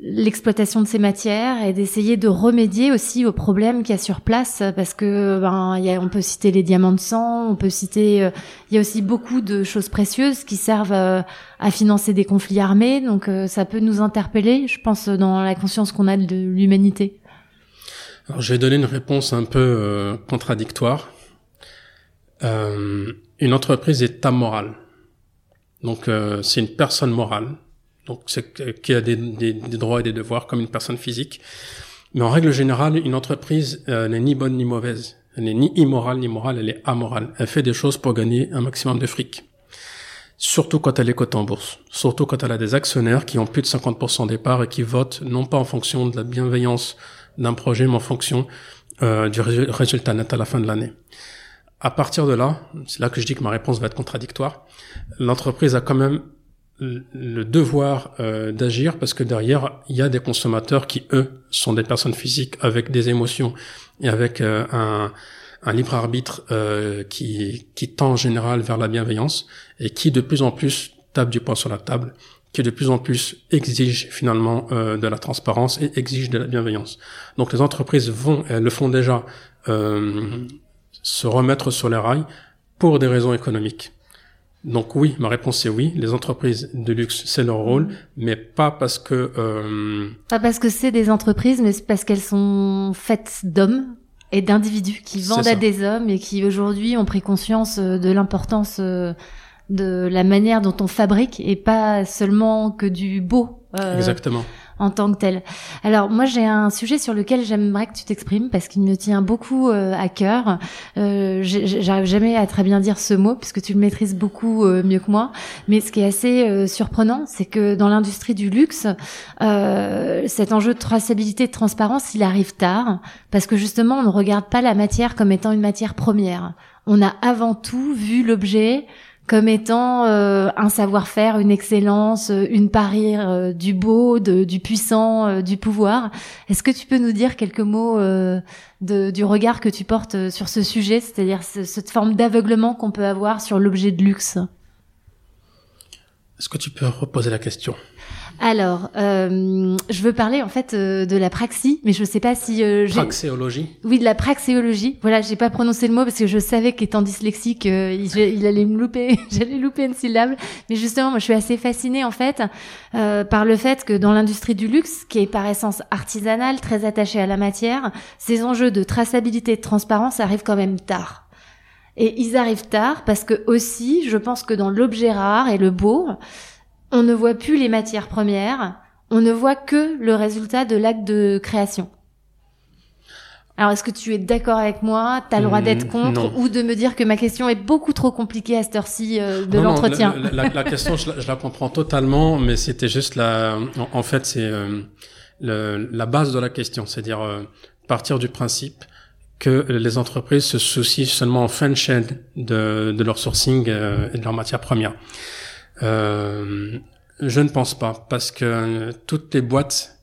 l'exploitation de ces matières et d'essayer de remédier aussi aux problèmes qu'il y a sur place parce que ben y a, on peut citer les diamants de sang, on peut citer euh, il y a aussi beaucoup de choses précieuses qui servent euh, à financer des conflits armés donc euh, ça peut nous interpeller je pense dans la conscience qu'on a de l'humanité. Alors, je vais donner une réponse un peu contradictoire. Une entreprise est amorale. Donc, c'est une personne morale. Donc, qui a des, des- des droits et des devoirs comme une personne physique. Mais en règle générale, une entreprise euh, n'est ni bonne ni mauvaise. Elle n'est ni immorale ni morale, elle est amorale. Elle fait des choses pour gagner un maximum de fric. Surtout quand elle est cotée en bourse. Surtout quand elle a des actionnaires qui ont plus de 50% des parts et qui votent non pas en fonction de la bienveillance d'un projet, mais en fonction euh, du résu- résultat net à la fin de l'année. À partir de là, c'est là que je dis que ma réponse va être contradictoire, l'entreprise a quand même le devoir euh, d'agir parce que derrière, il y a des consommateurs qui, eux, sont des personnes physiques avec des émotions et avec euh, un, un libre arbitre euh, qui, qui tend en général vers la bienveillance et qui de plus en plus tape du poing sur la table, qui de plus en plus exige finalement euh, de la transparence et exige de la bienveillance. Donc les entreprises vont, elles le font déjà, euh, se remettre sur les rails pour des raisons économiques. Donc oui, ma réponse est oui. Les entreprises de luxe, c'est leur rôle, mais pas parce que... Euh... Pas parce que c'est des entreprises, mais parce qu'elles sont faites d'hommes et d'individus qui vendent à des hommes et qui aujourd'hui ont pris conscience euh, de l'importance euh, de la manière dont on fabrique et pas seulement que du beau. Euh, Exactement en tant que tel. Alors moi j'ai un sujet sur lequel j'aimerais que tu t'exprimes parce qu'il me tient beaucoup euh, à cœur. Euh, J'arrive jamais à très bien dire ce mot puisque tu le maîtrises beaucoup euh, mieux que moi. Mais ce qui est assez euh, surprenant, c'est que dans l'industrie du luxe, cet enjeu de traçabilité, de transparence, il arrive tard parce que justement on ne regarde pas la matière comme étant une matière première. On a avant tout vu l'objet comme étant euh, un savoir-faire, une excellence, euh, une parure euh, du beau, du puissant, du pouvoir. Est-ce que tu peux nous dire quelques mots de, du regard que tu portes sur ce sujet, c'est-à-dire cette forme d'aveuglement qu'on peut avoir sur l'objet de luxe? Est-ce que tu peux reposer la question? Alors, euh, je veux parler en fait euh, de la praxie, mais je ne sais pas si euh, praxéologie. Oui, de la praxéologie. Voilà, j'ai pas prononcé le mot parce que je savais qu'étant dyslexique, euh, il, allait me louper, j'allais louper une syllabe. Mais justement, moi, je suis assez fascinée en fait par le fait que dans l'industrie du luxe, qui est par essence artisanale, très attachée à la matière, ces enjeux de traçabilité et de transparence arrivent quand même tard. Et ils arrivent tard parce que aussi, je pense que dans l'objet rare et le beau, on ne voit plus les matières premières, on ne voit que le résultat de l'acte de création. Alors, est-ce que tu es d'accord avec moi? Tu as le droit d'être mmh, contre ou de me dire que ma question est beaucoup trop compliquée à cette heure-ci euh, de l'entretien? la, question, je la, comprends totalement, mais c'était juste la... En, fait, c'est euh, la base de la question, c'est-à-dire euh, partir du principe que les entreprises se soucient seulement en fin de chaîne de, de leur sourcing et de leur matière première. Euh, je ne pense pas, parce que toutes les boîtes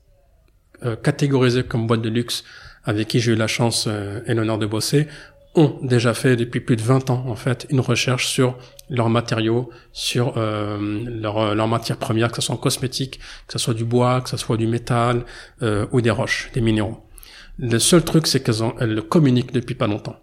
euh, catégorisées comme boîtes de luxe avec qui j'ai eu la chance euh, et l'honneur de bosser ont déjà fait depuis plus de 20 ans en fait une recherche sur leurs matériaux, sur euh, leur, leur matière première, que ce soit en cosmétique, que ce soit du bois, que ce soit du métal ou des roches, des minéraux. Le seul truc, c'est qu'elles le communiquent depuis pas longtemps.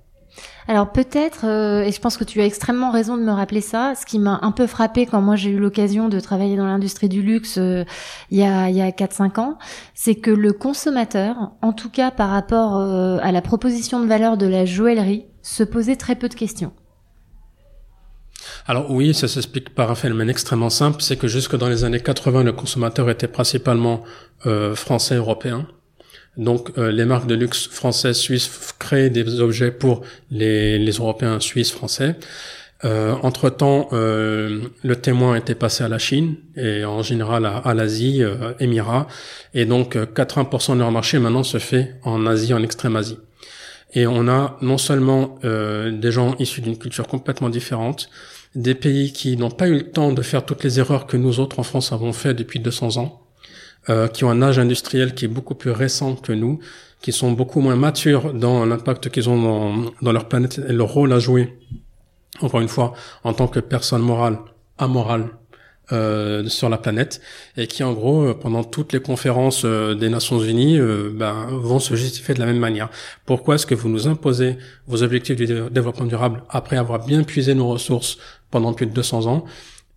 Alors peut-être, euh, et je pense que tu as extrêmement raison de me rappeler ça, ce qui m'a un peu frappé quand moi j'ai eu l'occasion de travailler dans l'industrie du luxe euh, il y a, il y a 4-5 ans, c'est que le consommateur, en tout cas par rapport euh, à la proposition de valeur de la joaillerie, se posait très peu de questions. Alors oui, ça s'explique par un phénomène extrêmement simple, c'est que jusque dans les années 80, le consommateur était principalement français européen. Donc euh, les marques de luxe françaises, suisses créent des objets pour les, les Européens suisses, français. Euh, entre temps, euh, le témoin était passé à la Chine et en général à, l'Asie, euh, Émirats, et donc 80% de leur marché maintenant se fait en Asie, en extrême Asie. Et on a non seulement des gens issus d'une culture complètement différente, des pays qui n'ont pas eu le temps de faire toutes les erreurs que nous autres en France avons fait depuis 200 ans, euh, qui ont un âge industriel qui est beaucoup plus récent que nous, qui sont beaucoup moins matures dans l'impact qu'ils ont dans, leur planète et leur rôle à jouer, encore une fois, en tant que personne morale, amorale, euh, sur la planète et qui en gros euh, pendant toutes les conférences euh, des Nations Unies ben, vont se justifier de la même manière. Pourquoi est-ce que vous nous imposez vos objectifs du développement durable après avoir bien puisé nos ressources pendant plus de 200 ans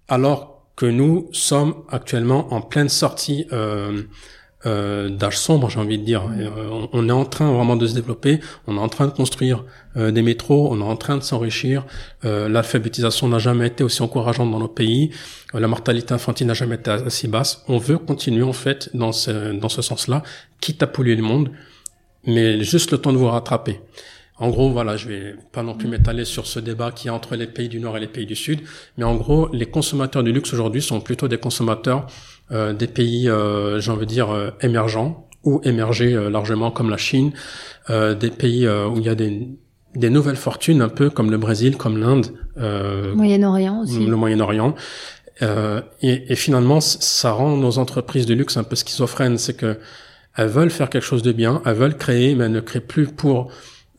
alors que nous sommes actuellement en pleine sortie euh, euh, d'âge sombre, j'ai envie de dire. Euh, on est en train vraiment de se développer, on est en train de construire euh, des métros, on est en train de s'enrichir. Euh, l'alphabétisation n'a jamais été aussi encourageante dans nos pays. la mortalité infantile n'a jamais été aussi basse. On veut continuer en fait dans ce, dans ce sens-là, quitte à polluer le monde, mais juste le temps de vous rattraper. En gros, voilà, je vais pas non plus m'étaler sur ce débat qui est entre les pays du Nord et les pays du Sud, mais en gros, les consommateurs du luxe aujourd'hui sont plutôt des consommateurs euh, des pays, euh, j'ai envie de dire, euh, émergents ou émergés euh, largement comme la Chine, des pays où il y a des, des nouvelles fortunes un peu comme le Brésil, comme l'Inde, Moyen-Orient aussi, le Moyen-Orient. Euh, et, et, finalement, ça rend nos entreprises de luxe un peu schizophrènes. C'est que elles veulent faire quelque chose de bien, elles veulent créer, mais elles ne créent plus pour euh,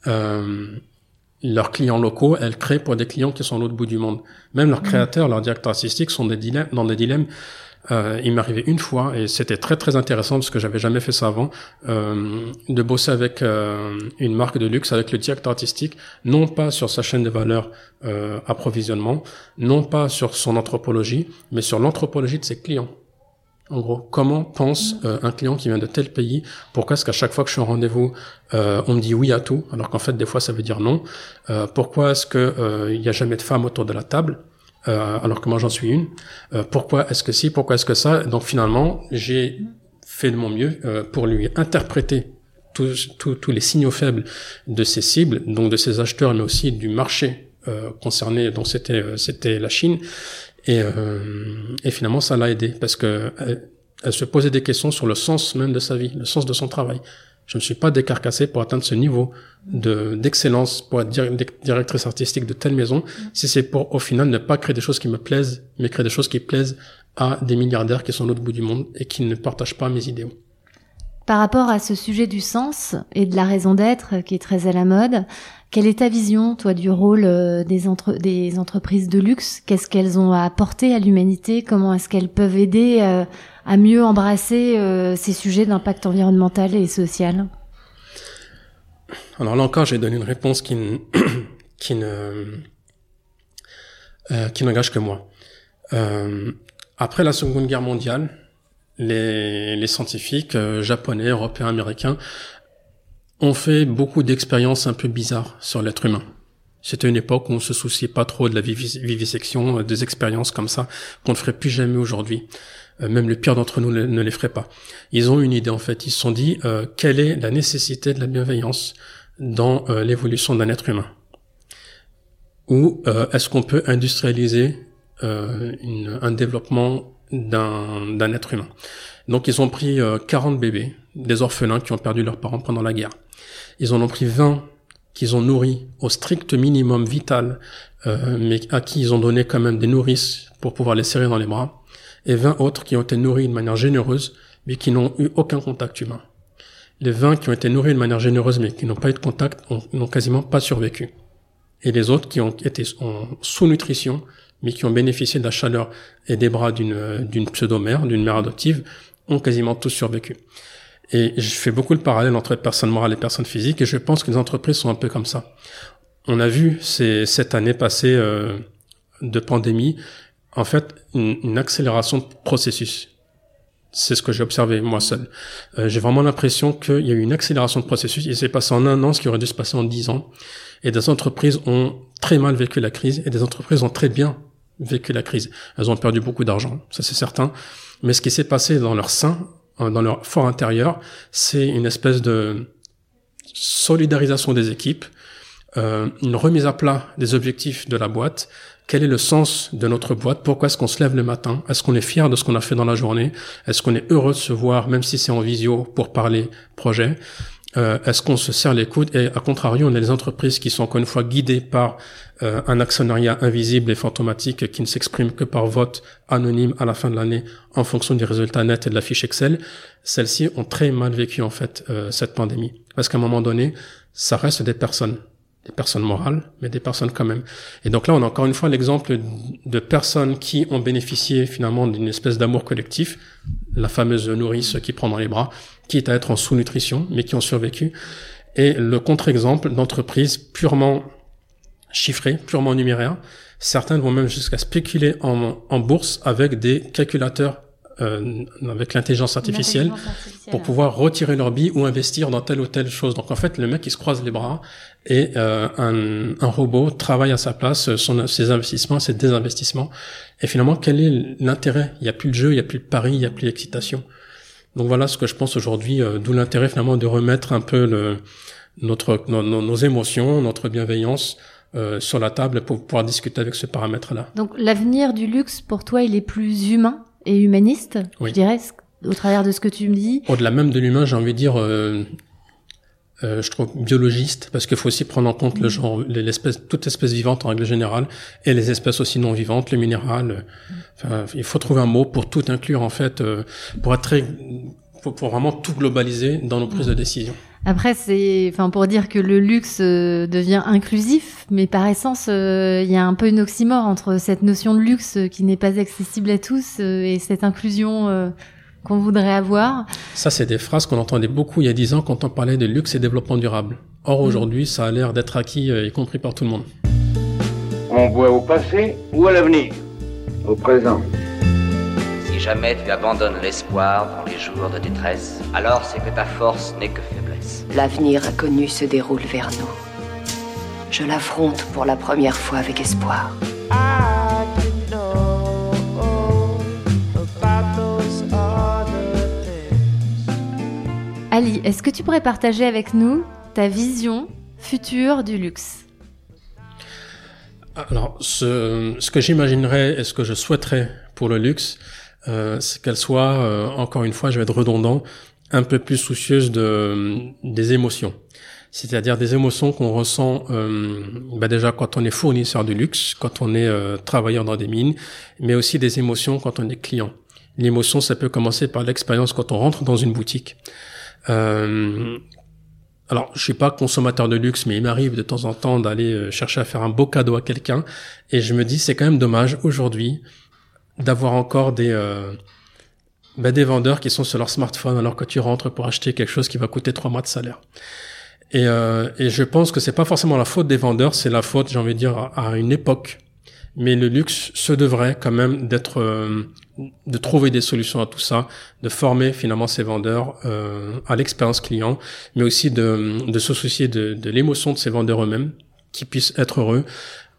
leurs clients locaux, elles créent pour des clients qui sont à l'autre bout du monde. Même leurs créateurs, leurs directeurs artistiques sont des dilemmes, dans des dilemmes. Euh, il m'est arrivé une fois et c'était très très intéressant parce que j'avais jamais fait ça avant euh, de bosser avec euh, une marque de luxe avec le directeur artistique non pas sur sa chaîne de valeur euh, approvisionnement non pas sur son anthropologie mais sur l'anthropologie de ses clients en gros, comment pense euh, un client qui vient de tel pays? Pourquoi est-ce qu'à chaque fois que je suis en rendez-vous, euh, on me dit oui à tout, alors qu'en fait des fois ça veut dire non? Euh, Pourquoi est-ce que il n'y a jamais de femmes autour de la table alors que moi j'en suis une? Pourquoi est-ce que si Pourquoi est-ce que ça? Donc finalement, j'ai fait de mon mieux pour lui interpréter tous, tous les signaux faibles de ses cibles, donc de ses acheteurs, mais aussi du marché concerné, donc c'était c'était la Chine, et, euh, et finalement, ça l'a aidé parce que elle, se posait des questions sur le sens même de sa vie, le sens de son travail. Je ne suis pas décarcassé pour atteindre ce niveau de d'excellence, pour être directrice artistique de telle maison, si c'est pour au final ne pas créer des choses qui me plaisent, mais créer des choses qui plaisent à des milliardaires qui sont à l'autre bout du monde et qui ne partagent pas mes idéaux. Par rapport à ce sujet du sens et de la raison d'être qui est très à la mode, quelle est ta vision, toi, du rôle euh, des, entre des entreprises de luxe? Qu'est-ce qu'elles ont à apporter à l'humanité? Comment est-ce qu'elles peuvent aider euh, à mieux embrasser euh, ces sujets d'impact environnemental et social? Alors là encore, j'ai donné une réponse qui, qui ne qui n'engage que moi. après la Seconde Guerre mondiale, les, les scientifiques japonais, européens, américains on fait beaucoup d'expériences un peu bizarres sur l'être humain. C'était une époque où on se souciait pas trop de la vivisection, euh, des expériences comme ça qu'on ne ferait plus jamais aujourd'hui. Euh, même le pire d'entre nous ne les ferait pas. Ils ont une idée en fait. Ils se sont dit euh, quelle est la nécessité de la bienveillance dans l'évolution d'un être humain? Ou est-ce qu'on peut industrialiser un développement d'un être humain? Donc ils ont pris 40 bébés, des orphelins qui ont perdu leurs parents pendant la guerre. Ils en ont pris 20 qu'ils ont nourris au strict minimum vital, euh, mais à qui ils ont donné quand même des nourrices pour pouvoir les serrer dans les bras, et 20 autres qui ont été nourris de manière généreuse, mais qui n'ont eu aucun contact humain. Les 20 qui ont été nourris de manière généreuse, mais qui n'ont pas eu de contact, n'ont quasiment pas survécu. Et les autres qui ont été en sous-nutrition, mais qui ont bénéficié de la chaleur et des bras d'une d'une pseudo-mère, d'une mère adoptive, ont quasiment tous survécu. Et je fais beaucoup le parallèle entre personnes morales et personnes physiques, et je pense que les entreprises sont un peu comme ça. On a vu ces, cette année passée euh, de pandémie, en fait, une, une accélération de processus. C'est ce que j'ai observé moi seul. Euh, j'ai vraiment l'impression qu'il y a eu une accélération de processus. Il s'est passé en un an ce qui aurait dû se passer en dix ans. Et des entreprises ont très mal vécu la crise et des entreprises ont très bien vécu la crise. Elles ont perdu beaucoup d'argent, ça c'est certain. Mais ce qui s'est passé dans leur sein euh, dans leur fort intérieur, c'est une espèce de solidarisation des équipes, euh, une remise à plat des objectifs de la boîte. Quel est le sens de notre boîte? Pourquoi est-ce qu'on se lève le matin? Est-ce qu'on est fier de ce qu'on a fait dans la journée? Est-ce qu'on est heureux de se voir, même si c'est en visio, pour parler projet? Euh, Est-ce qu'on se serre les coudes Et à contrario, on a des entreprises qui sont encore une fois guidées par euh, un actionnariat invisible et fantomatique qui ne s'exprime que par vote anonyme à la fin de l'année en fonction des résultats nets et de la fiche Excel? Celles-ci ont très mal vécu en fait euh, cette pandémie parce qu'à un moment donné, ça reste des personnes des personnes morales, mais des personnes quand même. Et donc là, on a encore une fois l'exemple de personnes qui ont bénéficié finalement d'une espèce d'amour collectif, la fameuse nourrice qui prend dans les bras, quitte à être en sous-nutrition, mais qui ont survécu. Et le contre-exemple d'entreprises purement chiffrées, purement numéraires. Certaines vont même jusqu'à spéculer en, en bourse avec des calculateurs euh, avec l'intelligence artificielle, pour pouvoir retirer leur billes ou investir dans telle ou telle chose. Donc en fait, le mec il se croise les bras et euh, un, un, robot travaille à sa place son, ses investissements, ses désinvestissements. Et finalement, quel est l'intérêt? Il n'y a plus de jeu, il n'y a plus de pari, il n'y a plus d'excitation. Donc voilà ce que je pense aujourd'hui, euh, d'où l'intérêt finalement de remettre un peu le, notre, nos, nos émotions, notre bienveillance euh, sur la table pour pouvoir discuter avec ce paramètre-là. Donc l'avenir du luxe, pour toi, il est plus humain et humaniste, je dirais, au travers de ce que tu me dis? Au-delà même de l'humain, j'ai envie de dire, euh, je trouve biologiste, parce qu'il faut aussi prendre en compte le mm. genre, l'espèce, toute espèce vivante en règle générale, et les espèces aussi non vivantes, le minéral. Enfin, il faut trouver un mot pour tout inclure en fait, euh, pour être très, pour, pour, vraiment tout globaliser dans nos prises de décision. Après, c'est, enfin, pour dire que le luxe euh, devient inclusif, mais par essence, il y a un peu une oxymore entre cette notion de luxe qui n'est pas accessible à tous et cette inclusion qu'on voudrait avoir. Ça, c'est des phrases qu'on entendait beaucoup il y a dix ans quand on parlait de luxe et développement durable. Or, mm. aujourd'hui, ça a l'air d'être acquis, y compris par tout le monde. On voit au passé ou à l'avenir Au présent. Si jamais tu abandonnes l'espoir dans les jours de détresse, alors c'est que ta force n'est que faiblesse. L'avenir inconnu se déroule vers nous. Je l'affronte pour la première fois avec espoir. Ali, est-ce que tu pourrais partager avec nous ta vision future du luxe alors, ce, ce que j'imaginerais et ce que je souhaiterais pour le luxe, euh, c'est qu'elle soit, euh, encore une fois, je vais être redondant, un peu plus soucieuse de des émotions. C'est-à-dire des émotions qu'on ressent euh, bah déjà quand on est fournisseur de luxe, quand on est euh, travailleur dans des mines, mais aussi des émotions quand on est client. L'émotion, ça peut commencer par l'expérience quand on rentre dans une boutique. Euh, alors, je suis pas consommateur de luxe, mais il m'arrive de temps en temps d'aller euh, chercher à faire un beau cadeau à quelqu'un, et je me dis c'est quand même dommage aujourd'hui d'avoir encore des euh, bah, des vendeurs qui sont sur leur smartphone alors que tu rentres pour acheter quelque chose qui va coûter trois mois de salaire. Et, euh, et je pense que c'est pas forcément la faute des vendeurs, c'est la faute, j'ai envie de dire, à une époque mais le luxe se devrait quand même d'être euh, de trouver des solutions à tout ça, de former finalement ces vendeurs euh, à l'expérience client, mais aussi de, de se soucier de, de l'émotion de ces vendeurs eux-mêmes, qui puissent être heureux.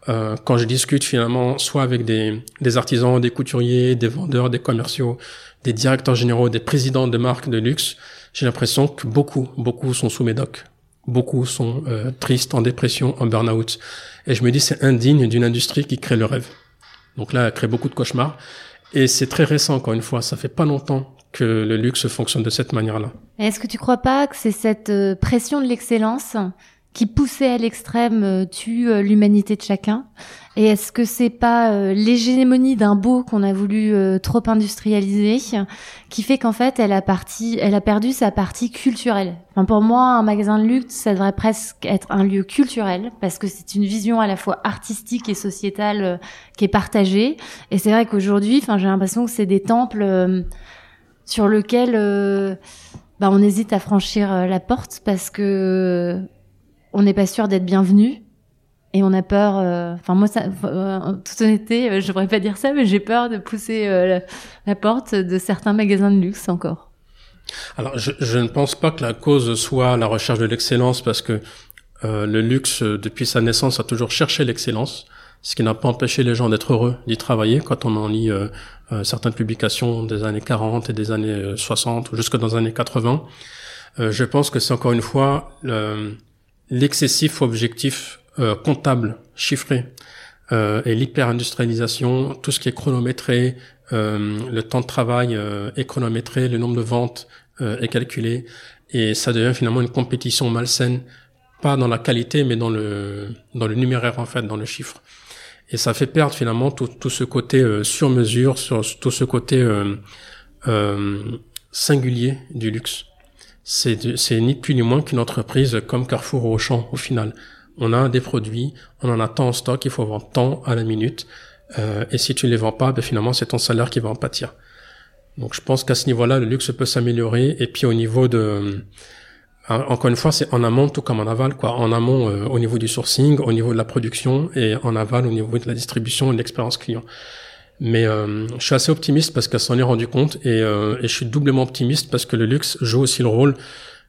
Euh, quand je discute finalement soit avec des, des artisans, des couturiers, des vendeurs, des commerciaux, des directeurs généraux, des présidents de marques de luxe, j'ai l'impression que beaucoup, beaucoup sont sous médoc. Beaucoup sont euh, tristes, en dépression, en burn-out. Et je me dis, c'est indigne d'une industrie qui crée le rêve. Donc là, elle crée beaucoup de cauchemars. Et c'est très récent, encore une fois. Ça fait pas longtemps que le luxe fonctionne de cette manière-là. Est-ce que tu crois pas que c'est cette euh, pression de l'excellence qui poussait à l'extrême euh, tue euh, l'humanité de chacun? Et est-ce que c'est pas euh, l'hégémonie d'un beau qu'on a voulu trop industrialiser qui fait qu'en fait elle a elle a perdu sa partie culturelle? Enfin pour moi, un magasin de luxe, ça devrait presque être un lieu culturel parce que c'est une vision à la fois artistique et sociétale qui est partagée. Et c'est vrai qu'aujourd'hui, enfin j'ai l'impression que c'est des temples sur lesquels bah, on hésite à franchir la porte parce que on n'est pas sûr d'être bienvenu et on a peur. Euh, enfin moi, ça, euh, en toute honnêteté, euh, je devrais pas dire ça, mais j'ai peur de pousser la, porte de certains magasins de luxe encore. Alors, je, je, ne pense pas que la cause soit la recherche de l'excellence, parce que le luxe, depuis sa naissance, a toujours cherché l'excellence, ce qui n'a pas empêché les gens d'être heureux d'y travailler. Quand on en lit certaines publications des années 40 et des années 60 ou jusque dans les années 80, je pense que c'est encore une fois le, l'excessif objectif euh, comptable, chiffré, euh, et l'hyper-industrialisation, tout ce qui est chronométré, euh, le temps de travail est chronométré, le nombre de ventes est calculé, et ça devient finalement une compétition malsaine, pas dans la qualité, mais dans le dans le numéraire en fait, dans le chiffre. Et ça fait perdre finalement tout, tout ce côté sur mesure, sur tout ce côté singulier du luxe c'est ni plus ni moins qu'une entreprise comme Carrefour ou Auchan au final. On a des produits, on en a tant en stock, il faut vendre tant à la minute. Euh, et si tu les vends pas, ben finalement c'est ton salaire qui va en pâtir. Donc je pense qu'à ce niveau-là, le luxe peut s'améliorer. Et puis au niveau de, euh, encore une fois, c'est en amont tout comme en aval, quoi. En amont euh, au niveau du sourcing, au niveau de la production, et en aval au niveau de la distribution et de l'expérience client. Mais euh, je suis assez optimiste parce qu'elle s'en est rendu compte euh, et, je suis doublement optimiste parce que le luxe joue aussi le rôle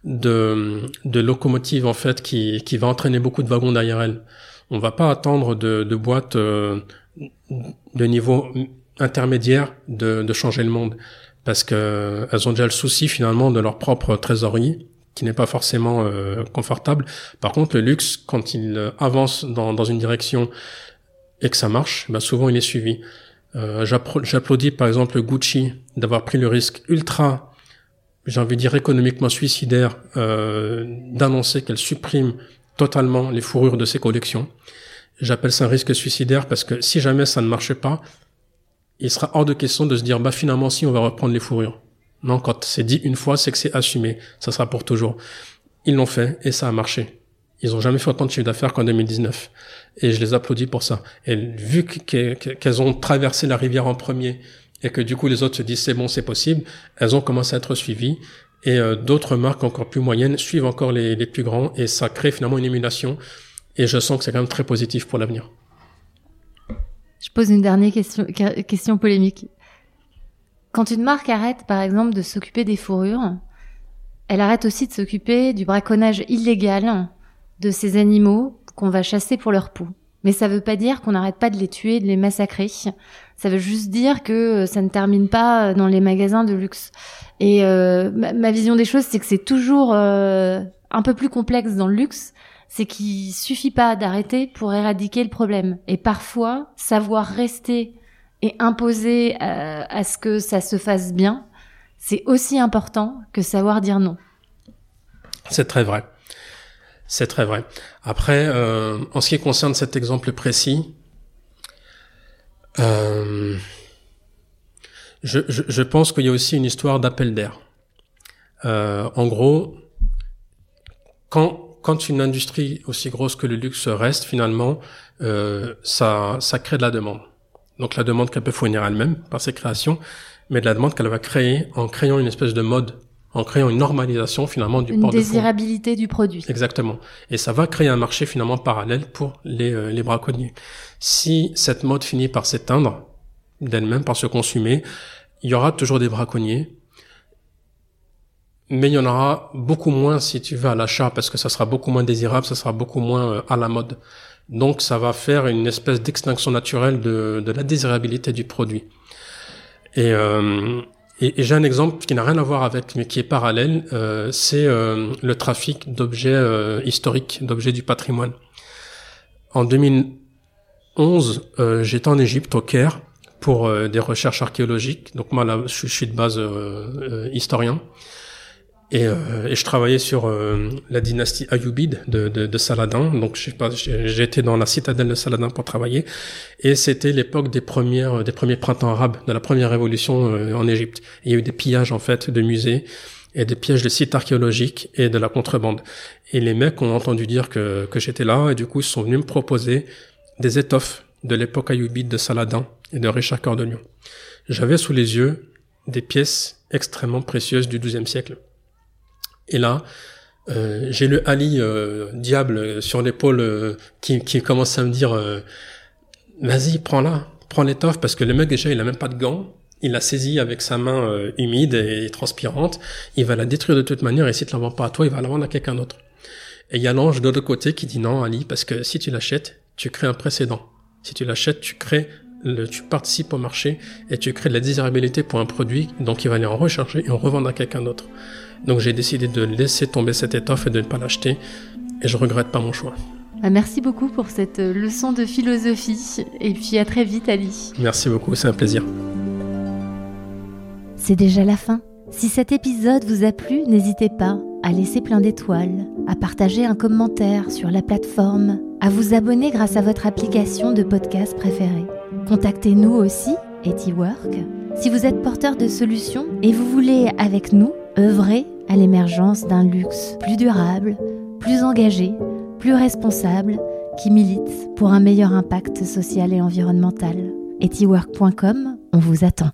de, de locomotive en fait qui, qui va entraîner beaucoup de wagons derrière elle. On va pas attendre de, de boîtes euh, de niveau intermédiaire de, de changer le monde parce que elles ont déjà le souci finalement de leur propre trésorerie qui n'est pas forcément confortable. Par contre, le luxe, quand il avance dans, dans une direction et que ça marche, bah souvent il est suivi. Euh, J'applaudis par exemple Gucci d'avoir pris le risque ultra, j'ai envie de dire économiquement suicidaire, euh, d'annoncer qu'elle supprime totalement les fourrures de ses collections. J'appelle ça un risque suicidaire parce que si jamais ça ne marche pas, il sera hors de question de se dire bah finalement si on va reprendre les fourrures. Non, quand c'est dit une fois, c'est que c'est assumé, ça sera pour toujours. Ils l'ont fait et ça a marché. Ils ont jamais fait autant de chiffre d'affaires qu'en 2019. Et je les applaudis pour ça. Et vu qu'elles ont traversé la rivière en premier et que du coup les autres se disent c'est bon, c'est possible, elles ont commencé à être suivies. Et euh, d'autres marques encore plus moyennes suivent encore les, les plus grands et ça crée finalement une émulation. Et je sens que c'est quand même très positif pour l'avenir. Je pose une dernière question, question polémique. Quand une marque arrête, par exemple, de s'occuper des fourrures, elle arrête aussi de s'occuper du braconnage illégal de ces animaux qu'on va chasser pour leur peau. Mais ça veut pas dire qu'on n'arrête pas de les tuer, de les massacrer. Ça veut juste dire que ça ne termine pas dans les magasins de luxe. Et euh, ma, vision des choses, c'est que c'est toujours euh, un peu plus complexe dans le luxe. C'est qu'il suffit pas d'arrêter pour éradiquer le problème. Et parfois, savoir rester et imposer euh, à ce que ça se fasse bien, c'est aussi important que savoir dire non. C'est très vrai. C'est très vrai. Après, euh, en ce qui concerne cet exemple précis, euh, je, pense qu'il y a aussi une histoire d'appel d'air. Euh, en gros, quand, une industrie aussi grosse que le luxe reste, finalement, ça, ça crée de la demande. Donc la demande qu'elle peut fournir elle-même par ses créations, mais de la demande qu'elle va créer en créant une espèce de mode en créant une normalisation finalement du port de Une désirabilité du produit. Exactement. Et ça va créer un marché finalement parallèle pour les, euh, les braconniers. Si cette mode finit par s'éteindre d'elle-même, par se consumer, il y aura toujours des braconniers, mais il y en aura beaucoup moins si tu vas à l'achat parce que ça sera beaucoup moins désirable, ça sera beaucoup moins euh, à la mode. Donc ça va faire une espèce d'extinction naturelle de, de la désirabilité du produit. Et, euh, et, j'ai un exemple qui n'a rien à voir avec, mais qui est parallèle, euh, c'est euh, le trafic d'objets euh, historiques, d'objets du patrimoine. En 2011, euh, j'étais en Égypte, au Caire, pour euh, des recherches archéologiques. Donc moi, là, je, je suis de base historien. Et, euh, et, je travaillais sur euh, la dynastie Ayoubide de, de, de Saladin. Donc été dans la citadelle de Saladin pour travailler. Et c'était l'époque des premières des premiers printemps arabes, de la première révolution euh, en Égypte. Il y a eu des pillages en fait de musées et des pièges de sites archéologiques et de la contrebande. Et les mecs ont entendu dire que, que j'étais là et du coup ils sont venus me proposer des étoffes de l'époque Ayoubide de Saladin et de Richard Cœur. J'avais sous les yeux des pièces extrêmement précieuses du XIIe siècle et là, euh, j'ai le Ali euh, diable sur l'épaule euh, qui, commence à me dire vas-y prends-la prends l'étoffe parce que le mec déjà il a même pas de gants. Il l'a saisi avec sa main humide et transpirante. Il va la détruire de toute manière et si tu la vends pas à toi il va la vendre à quelqu'un d'autre. Et il y a l'ange de l'autre côté qui dit non Ali parce que si tu l'achètes tu crées un précédent. Si tu l'achètes tu crées le, tu participes au marché et tu crées de la désirabilité pour un produit donc il va aller en rechercher et en revendre à quelqu'un d'autre donc j'ai décidé de laisser tomber cette étoffe et de ne pas l'acheter. Et je regrette pas mon choix. Ah, merci beaucoup pour cette euh, leçon de philosophie. Et puis à très vite, Ali. Merci beaucoup, c'est un plaisir. C'est déjà la fin. Si cet épisode vous a plu, n'hésitez pas à laisser plein d'étoiles, à partager un commentaire sur la plateforme, à vous abonner grâce à votre application de podcast préférée. Contactez-nous aussi, EtiWork, si vous êtes porteur de solutions et vous voulez, avec nous, œuvrer à l'émergence d'un luxe plus durable, plus engagé, plus responsable, qui milite pour un meilleur impact social et environnemental. Etiwork.com, on vous attend.